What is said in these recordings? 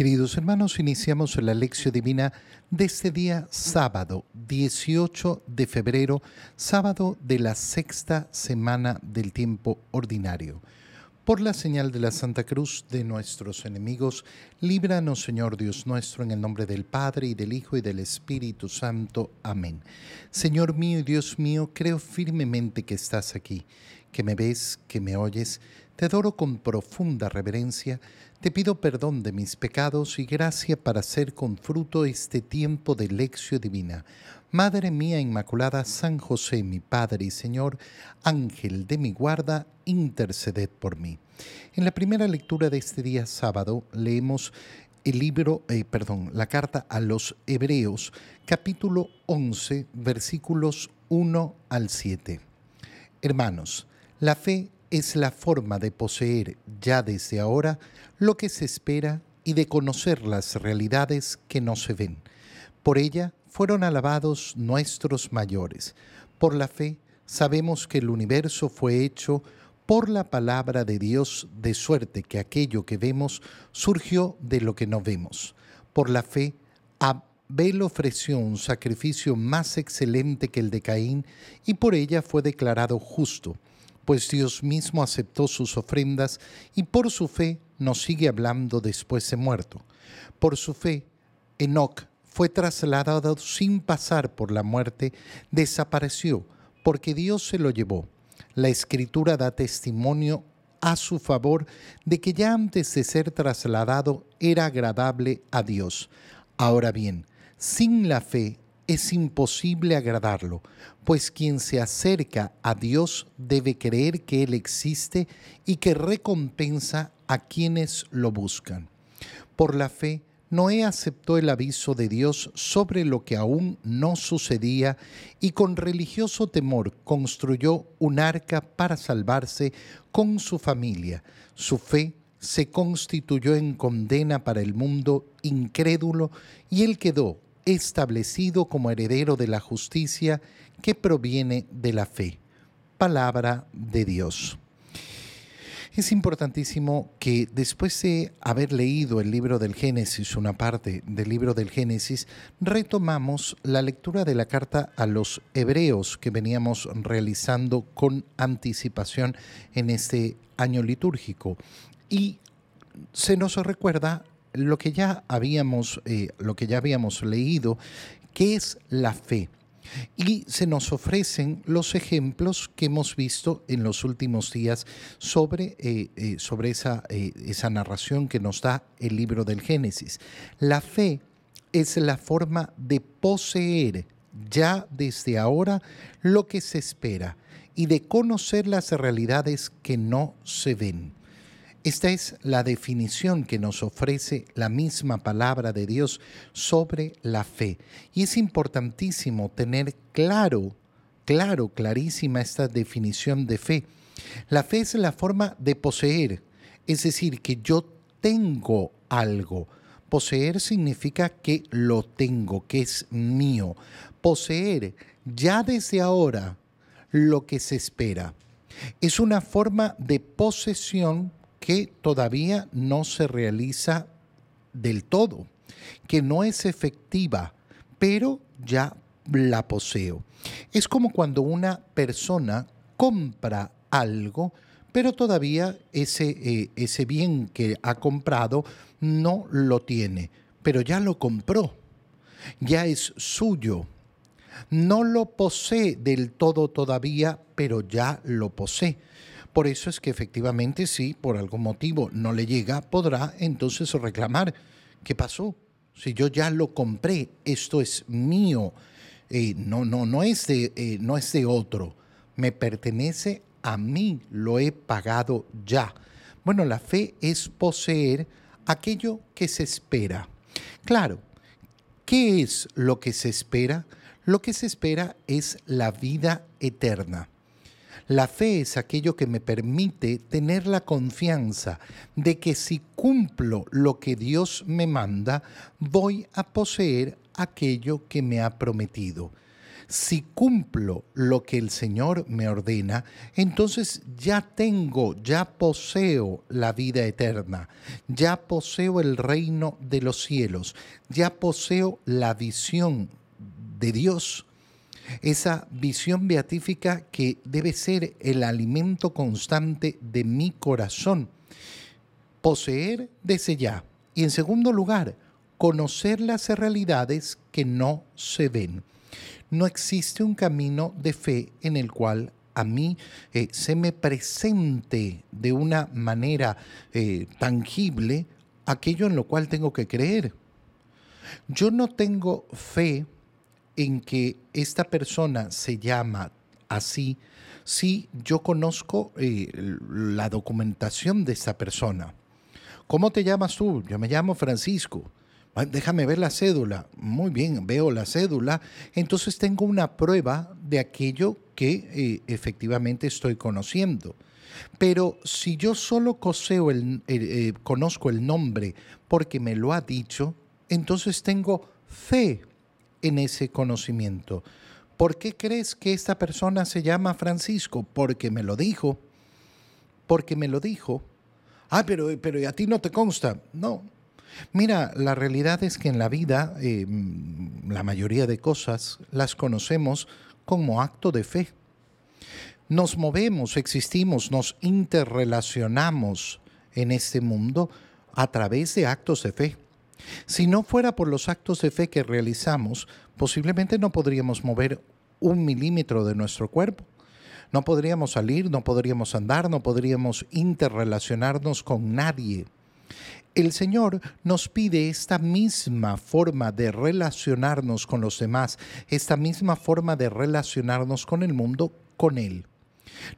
Queridos hermanos, iniciamos la lección divina de este día sábado, 18 de febrero, sábado de la sexta semana del tiempo ordinario. Por la señal de la Santa Cruz de nuestros enemigos, líbranos Señor Dios nuestro, en el nombre del Padre y del Hijo y del Espíritu Santo. Amén. Señor mío y Dios mío, creo firmemente que estás aquí, que me ves, que me oyes. Te adoro con profunda reverencia te pido perdón de mis pecados y gracia para hacer con fruto este tiempo de lección divina. Madre mía Inmaculada, San José, mi Padre y Señor, Ángel de mi guarda, interceded por mí. En la primera lectura de este día sábado leemos el libro, eh, perdón, la carta a los Hebreos, capítulo 11, versículos 1 al 7. Hermanos, la fe es la forma de poseer ya desde ahora lo que se espera y de conocer las realidades que no se ven. Por ella fueron alabados nuestros mayores. Por la fe sabemos que el universo fue hecho por la palabra de Dios, de suerte que aquello que vemos surgió de lo que no vemos. Por la fe, Abel ofreció un sacrificio más excelente que el de Caín y por ella fue declarado justo pues Dios mismo aceptó sus ofrendas y por su fe nos sigue hablando después de muerto. Por su fe, Enoc fue trasladado sin pasar por la muerte, desapareció, porque Dios se lo llevó. La escritura da testimonio a su favor de que ya antes de ser trasladado era agradable a Dios. Ahora bien, sin la fe es imposible agradarlo, pues quien se acerca a Dios debe creer que Él existe y que recompensa a quienes lo buscan. Por la fe, Noé aceptó el aviso de Dios sobre lo que aún no sucedía y con religioso temor construyó un arca para salvarse con su familia. Su fe se constituyó en condena para el mundo incrédulo y él quedó establecido como heredero de la justicia que proviene de la fe. Palabra de Dios. Es importantísimo que después de haber leído el libro del Génesis, una parte del libro del Génesis, retomamos la lectura de la carta a los hebreos que veníamos realizando con anticipación en este año litúrgico. Y se nos recuerda lo que ya habíamos, eh, lo que ya habíamos leído, que es la fe. Y se nos ofrecen los ejemplos que hemos visto en los últimos días sobre, eh, eh, sobre esa, esa narración que nos da el libro del Génesis. La fe es la forma de poseer ya desde ahora lo que se espera y de conocer las realidades que no se ven. Esta es la definición que nos ofrece la misma palabra de Dios sobre la fe. Y es importantísimo tener claro, claro, clarísima esta definición de fe. La fe es la forma de poseer, es decir, que yo tengo algo. Poseer significa que lo tengo, que es mío. Poseer ya desde ahora lo que se espera. Es una forma de posesión que todavía no se realiza del todo, que no es efectiva, pero ya la poseo. Es como cuando una persona compra algo, pero todavía ese, eh, ese bien que ha comprado no lo tiene, pero ya lo compró, ya es suyo. No lo posee del todo todavía, pero ya lo posee. Por eso es que efectivamente si por algún motivo no le llega, podrá entonces reclamar, ¿qué pasó? Si yo ya lo compré, esto es mío, eh, no, no, no, es de, eh, no es de otro, me pertenece a mí, lo he pagado ya. Bueno, la fe es poseer aquello que se espera. Claro, ¿qué es lo que se espera? Lo que se espera es la vida eterna. La fe es aquello que me permite tener la confianza de que si cumplo lo que Dios me manda, voy a poseer aquello que me ha prometido. Si cumplo lo que el Señor me ordena, entonces ya tengo, ya poseo la vida eterna, ya poseo el reino de los cielos, ya poseo la visión de Dios esa visión beatífica que debe ser el alimento constante de mi corazón. Poseer desde ya. Y en segundo lugar, conocer las realidades que no se ven. No existe un camino de fe en el cual a mí eh, se me presente de una manera eh, tangible aquello en lo cual tengo que creer. Yo no tengo fe en que esta persona se llama así si yo conozco eh, la documentación de esta persona. ¿Cómo te llamas tú? Yo me llamo Francisco. Déjame ver la cédula. Muy bien, veo la cédula. Entonces tengo una prueba de aquello que eh, efectivamente estoy conociendo. Pero si yo solo eh, conozco el nombre porque me lo ha dicho, entonces tengo fe en ese conocimiento. ¿Por qué crees que esta persona se llama Francisco? Porque me lo dijo. Porque me lo dijo. Ah, pero, pero a ti no te consta. No. Mira, la realidad es que en la vida eh, la mayoría de cosas las conocemos como acto de fe. Nos movemos, existimos, nos interrelacionamos en este mundo a través de actos de fe. Si no fuera por los actos de fe que realizamos, posiblemente no podríamos mover un milímetro de nuestro cuerpo. No podríamos salir, no podríamos andar, no podríamos interrelacionarnos con nadie. El Señor nos pide esta misma forma de relacionarnos con los demás, esta misma forma de relacionarnos con el mundo, con Él.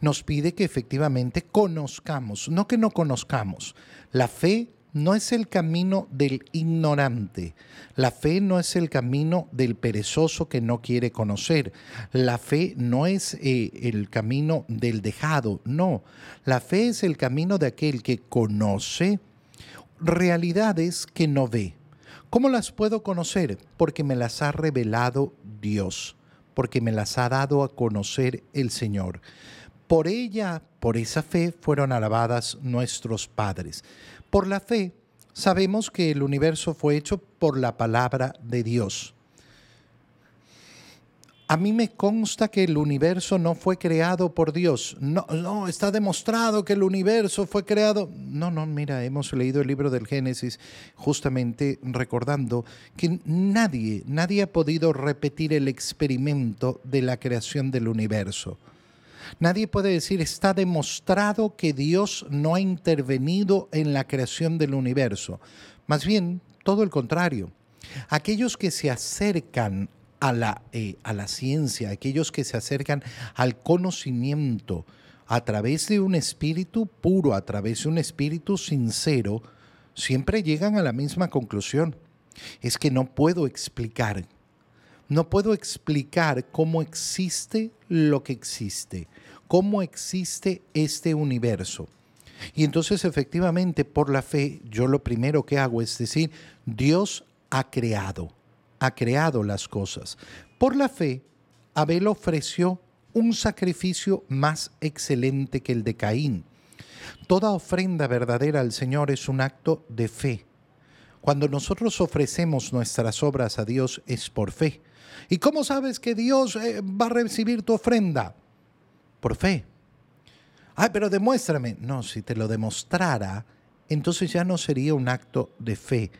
Nos pide que efectivamente conozcamos, no que no conozcamos. La fe no es el camino del ignorante. La fe no es el camino del perezoso que no quiere conocer. La fe no es eh, el camino del dejado. No, la fe es el camino de aquel que conoce realidades que no ve. ¿Cómo las puedo conocer? Porque me las ha revelado Dios, porque me las ha dado a conocer el Señor. Por ella, por esa fe, fueron alabadas nuestros padres. Por la fe sabemos que el universo fue hecho por la palabra de Dios. A mí me consta que el universo no fue creado por Dios. No, no, está demostrado que el universo fue creado. No, no, mira, hemos leído el libro del Génesis justamente recordando que nadie, nadie ha podido repetir el experimento de la creación del universo. Nadie puede decir, está demostrado que Dios no ha intervenido en la creación del universo. Más bien, todo el contrario. Aquellos que se acercan a la, eh, a la ciencia, aquellos que se acercan al conocimiento a través de un espíritu puro, a través de un espíritu sincero, siempre llegan a la misma conclusión. Es que no puedo explicar no puedo explicar cómo existe lo que existe, cómo existe este universo. Y entonces efectivamente por la fe yo lo primero que hago es decir, Dios ha creado, ha creado las cosas. Por la fe, Abel ofreció un sacrificio más excelente que el de Caín. Toda ofrenda verdadera al Señor es un acto de fe. Cuando nosotros ofrecemos nuestras obras a Dios es por fe. ¿Y cómo sabes que Dios eh, va a recibir tu ofrenda? Por fe. Ay, pero demuéstrame. No, si te lo demostrara, entonces ya no sería un acto de fe.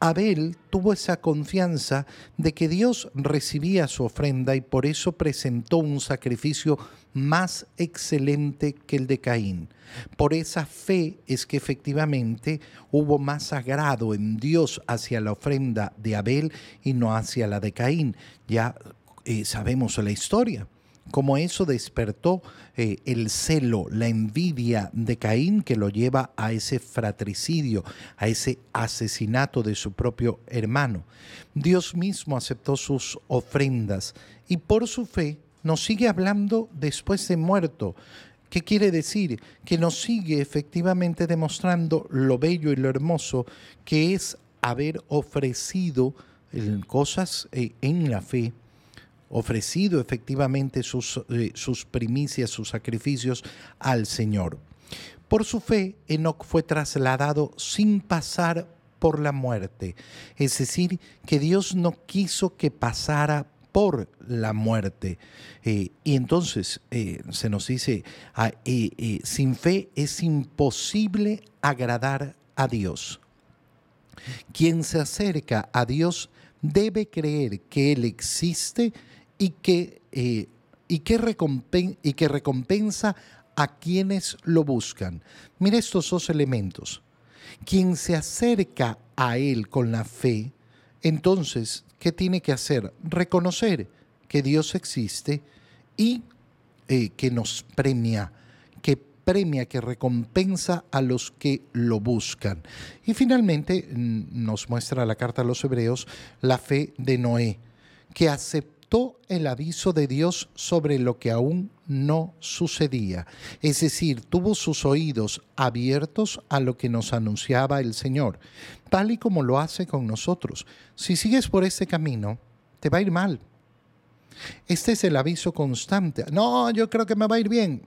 Abel tuvo esa confianza de que Dios recibía su ofrenda y por eso presentó un sacrificio más excelente que el de Caín. Por esa fe es que efectivamente hubo más agrado en Dios hacia la ofrenda de Abel y no hacia la de Caín. Ya eh, sabemos la historia como eso despertó eh, el celo, la envidia de Caín que lo lleva a ese fratricidio, a ese asesinato de su propio hermano. Dios mismo aceptó sus ofrendas y por su fe nos sigue hablando después de muerto. ¿Qué quiere decir? Que nos sigue efectivamente demostrando lo bello y lo hermoso que es haber ofrecido cosas eh, en la fe ofrecido efectivamente sus, eh, sus primicias, sus sacrificios al Señor. Por su fe, Enoch fue trasladado sin pasar por la muerte, es decir, que Dios no quiso que pasara por la muerte. Eh, y entonces eh, se nos dice, ah, sin fe es imposible agradar a Dios. Quien se acerca a Dios debe creer que Él existe y que, eh, y que, y que recompensa a quienes lo buscan. Mira estos dos elementos. Quien se acerca a Él con la fe, entonces, ¿qué tiene que hacer? Reconocer que Dios existe y eh, que nos premia, que premia, que recompensa a los que lo buscan. Y finalmente nos muestra la carta a los hebreos la fe de Noé, que aceptó el aviso de Dios sobre lo que aún no sucedía. Es decir, tuvo sus oídos abiertos a lo que nos anunciaba el Señor, tal y como lo hace con nosotros. Si sigues por este camino, te va a ir mal. Este es el aviso constante. No, yo creo que me va a ir bien.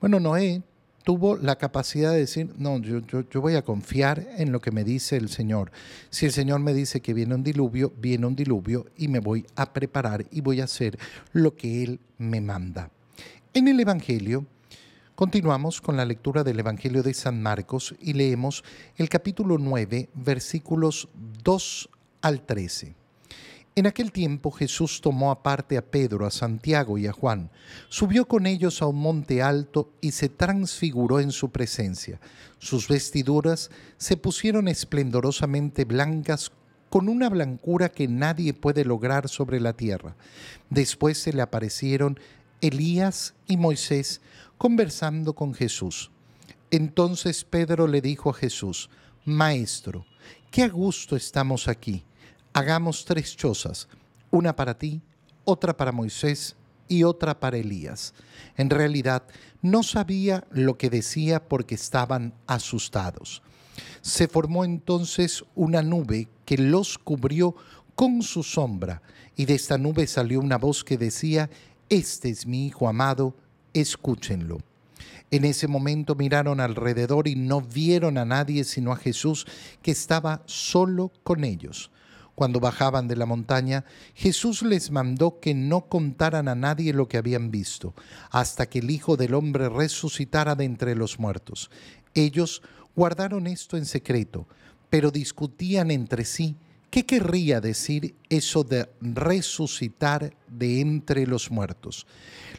Bueno, Noé tuvo la capacidad de decir, no, yo, yo, voy a confiar en lo que me dice el Señor. Si el Señor me dice que viene un diluvio, viene un diluvio y me voy a preparar y voy a hacer lo que Él me manda. En el Evangelio, continuamos con la lectura del Evangelio de San Marcos y leemos el capítulo 9, versículos 2 al 13. En aquel tiempo Jesús tomó aparte a Pedro, a Santiago y a Juan, subió con ellos a un monte alto y se transfiguró en su presencia. Sus vestiduras se pusieron esplendorosamente blancas con una blancura que nadie puede lograr sobre la tierra. Después se le aparecieron Elías y Moisés conversando con Jesús. Entonces Pedro le dijo a Jesús, Maestro, qué a gusto estamos aquí hagamos tres chozas, una para ti, otra para Moisés y otra para Elías. En realidad no sabía lo que decía porque estaban asustados. Se formó entonces una nube que los cubrió con su sombra, y de esta nube salió una voz que decía, Este es mi Hijo amado, escúchenlo. En ese momento miraron alrededor y no vieron a nadie sino a Jesús que estaba solo con ellos. Cuando bajaban de la montaña, Jesús les mandó que no contaran a nadie lo que habían visto, hasta que el Hijo del Hombre resucitara de entre los muertos. Ellos guardaron esto en secreto, pero discutían entre sí qué querría decir eso de resucitar de entre los muertos.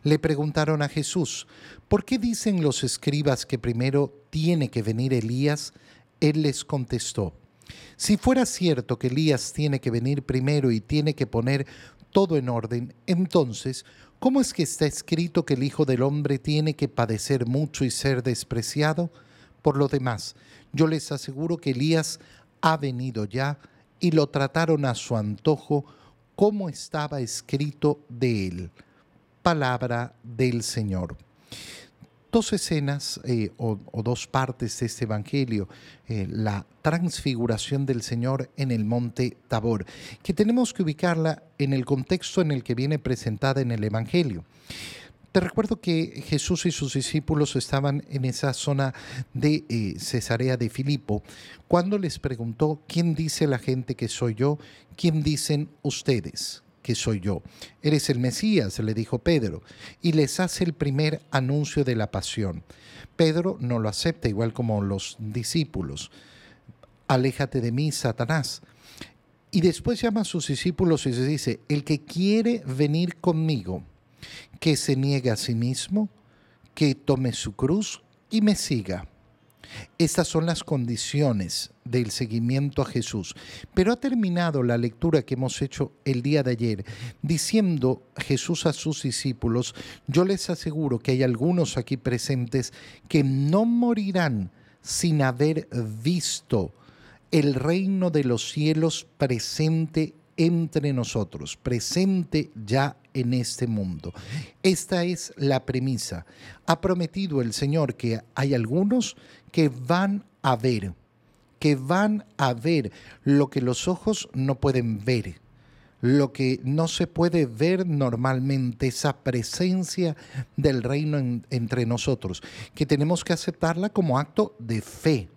Le preguntaron a Jesús, ¿por qué dicen los escribas que primero tiene que venir Elías? Él les contestó, si fuera cierto que Elías tiene que venir primero y tiene que poner todo en orden, entonces, ¿cómo es que está escrito que el Hijo del Hombre tiene que padecer mucho y ser despreciado? Por lo demás, yo les aseguro que Elías ha venido ya y lo trataron a su antojo como estaba escrito de él. Palabra del Señor dos escenas eh, o, dos partes de este Evangelio, eh, la transfiguración del Señor en el monte Tabor, que tenemos que ubicarla en el contexto en el que viene presentada en el Evangelio. Te recuerdo que Jesús y sus discípulos estaban en esa zona de eh, Cesarea de Filipo, cuando les preguntó, ¿quién dice la gente que soy yo? ¿Quién dicen ustedes? Que soy yo. Eres el Mesías, le dijo Pedro, y les hace el primer anuncio de la pasión. Pedro no lo acepta, igual como los discípulos. Aléjate de mí, Satanás. Y después llama a sus discípulos y les dice, el que quiere venir conmigo, que se niegue a sí mismo, que tome su cruz y me siga. Estas son las condiciones del seguimiento a Jesús. Pero ha terminado la lectura que hemos hecho el día de ayer diciendo Jesús a sus discípulos, yo les aseguro que hay algunos aquí presentes que no morirán sin haber visto el reino de los cielos presente entre nosotros, presente ya en este mundo. Esta es la premisa. Ha prometido el Señor que hay algunos que van a ver, que van a ver lo que los ojos no pueden ver, lo que no se puede ver normalmente, esa presencia del reino entre nosotros, que tenemos que aceptarla como acto de fe.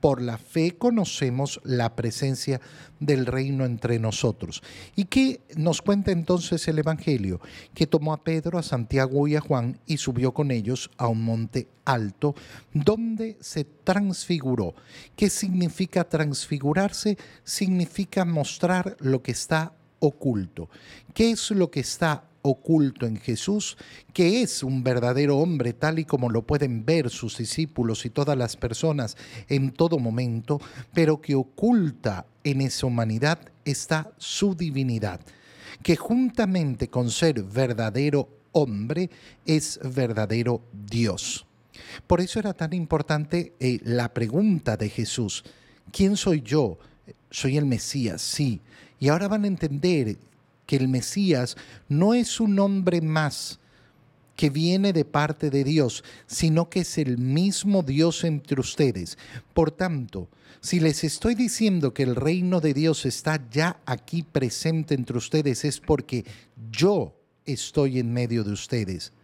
Por la fe conocemos la presencia del reino entre nosotros. ¿Y qué nos cuenta entonces el Evangelio? Que tomó a Pedro, a Santiago y a Juan y subió con ellos a un monte alto donde se transfiguró. ¿Qué significa transfigurarse? Significa mostrar lo que está oculto. ¿Qué es lo que está oculto en Jesús, que es un verdadero hombre tal y como lo pueden ver sus discípulos y todas las personas en todo momento, pero que oculta en esa humanidad está su divinidad, que juntamente con ser verdadero hombre es verdadero Dios. Por eso era tan importante eh, la pregunta de Jesús, ¿quién soy yo? Soy el Mesías, sí. Y ahora van a entender que el Mesías no es un hombre más que viene de parte de Dios, sino que es el mismo Dios entre ustedes. Por tanto, si les estoy diciendo que el reino de Dios está ya aquí presente entre ustedes, es porque yo estoy en medio de ustedes,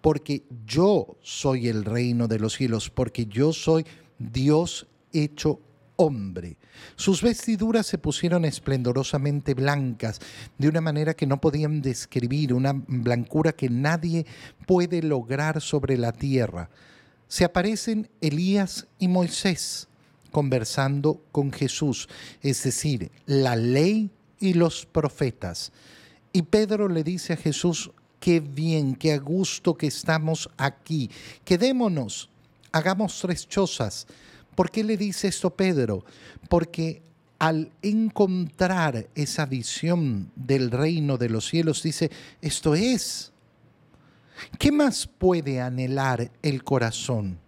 porque yo soy el reino de los cielos, porque yo soy Dios hecho hombre. Sus vestiduras se pusieron esplendorosamente blancas, de una manera que no podían describir, una blancura que nadie puede lograr sobre la tierra. Se aparecen Elías y Moisés conversando con Jesús, es decir, la ley y los profetas. Y Pedro le dice a Jesús, qué bien, qué a gusto que estamos aquí, quedémonos, hagamos tres chozas ¿Por qué le dice esto Pedro? Porque al encontrar esa visión del reino de los cielos, dice, esto es. ¿Qué más puede anhelar el corazón?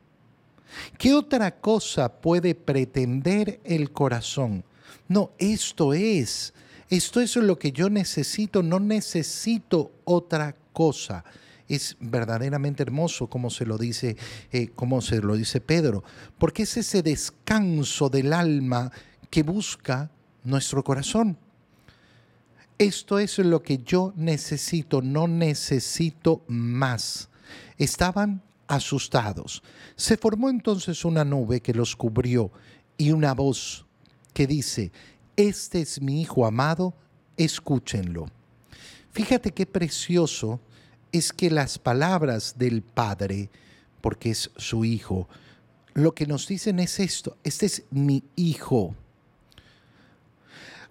¿Qué otra cosa puede pretender el corazón? No, esto es. Esto es lo que yo necesito, no necesito otra cosa es verdaderamente hermoso como se lo dice, eh, como se lo dice Pedro, porque es ese descanso del alma que busca nuestro corazón. Esto es lo que yo necesito, no necesito más. Estaban asustados. Se formó entonces una nube que los cubrió y una voz que dice, este es mi Hijo amado, escúchenlo. Fíjate qué precioso es que las palabras del Padre, porque es su Hijo, lo que nos dicen es esto, este es mi Hijo.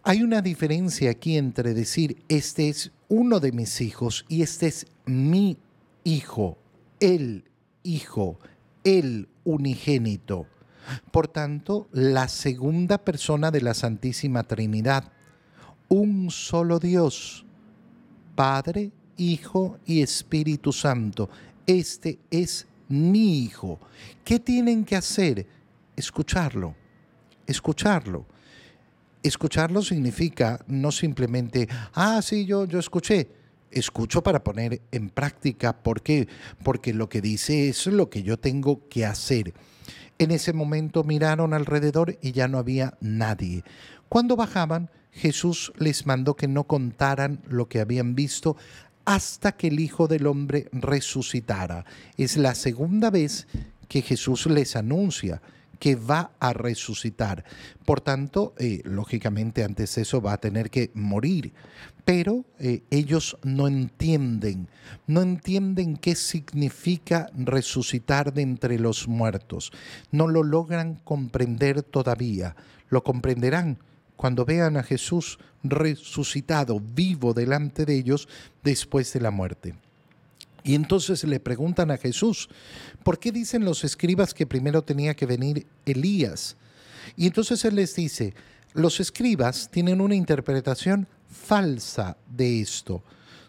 Hay una diferencia aquí entre decir, este es uno de mis hijos y este es mi Hijo, el Hijo, el unigénito. Por tanto, la segunda persona de la Santísima Trinidad, un solo Dios, Padre, Hijo y Espíritu Santo. Este es mi Hijo. ¿Qué tienen que hacer? Escucharlo, escucharlo. Escucharlo significa no simplemente, ah, sí, yo, yo escuché. Escucho para poner en práctica. ¿Por qué? Porque lo que dice es lo que yo tengo que hacer. En ese momento miraron alrededor y ya no había nadie. Cuando bajaban, Jesús les mandó que no contaran lo que habían visto hasta que el Hijo del Hombre resucitara. Es la segunda vez que Jesús les anuncia que va a resucitar. Por tanto, eh, lógicamente antes eso va a tener que morir. Pero eh, ellos no entienden, no entienden qué significa resucitar de entre los muertos. No lo logran comprender todavía. Lo comprenderán cuando vean a Jesús resucitado, vivo delante de ellos después de la muerte. Y entonces le preguntan a Jesús, ¿por qué dicen los escribas que primero tenía que venir Elías? Y entonces él les dice, los escribas tienen una interpretación falsa de esto.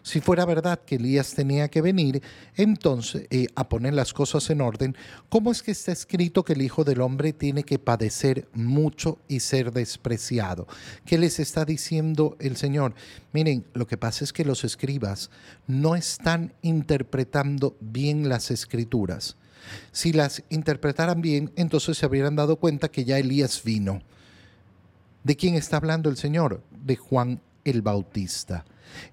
Si fuera verdad que Elías tenía que venir, entonces eh, a poner las cosas en orden, ¿cómo es que está escrito que el Hijo del Hombre tiene que padecer mucho y ser despreciado? ¿Qué les está diciendo el Señor? Miren, lo que pasa es que los escribas no están interpretando bien las escrituras. Si las interpretaran bien, entonces se habrían dado cuenta que ya Elías vino. ¿De quién está hablando el Señor? De Juan el Bautista.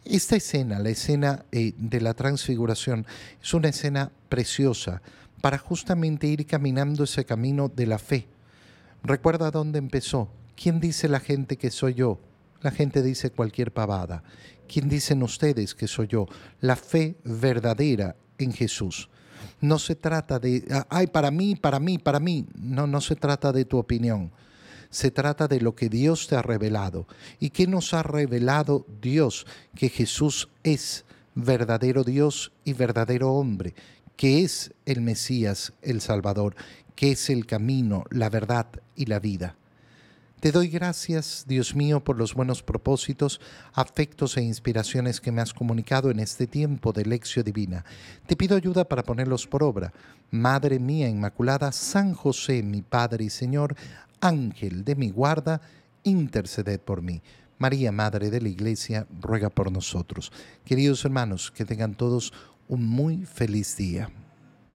Esta escena, la escena eh, de la transfiguración, es una escena preciosa para justamente ir caminando ese camino de la fe. Recuerda dónde empezó. ¿Quién dice la gente que soy yo? La gente dice cualquier pavada. ¿Quién dicen ustedes que soy yo? La fe verdadera en Jesús. No se trata de, ay, para mí, para mí, para mí. No, no se trata de tu opinión. Se trata de lo que Dios te ha revelado. ¿Y qué nos ha revelado Dios? Que Jesús es verdadero Dios y verdadero hombre, que es el Mesías, el Salvador, que es el camino, la verdad y la vida. Te doy gracias, Dios mío, por los buenos propósitos, afectos e inspiraciones que me has comunicado en este tiempo de lección divina. Te pido ayuda para ponerlos por obra. Madre mía Inmaculada, San José, mi Padre y Señor, Ángel de mi guarda, interceded por mí. María, Madre de la Iglesia, ruega por nosotros. Queridos hermanos, que tengan todos un muy feliz día.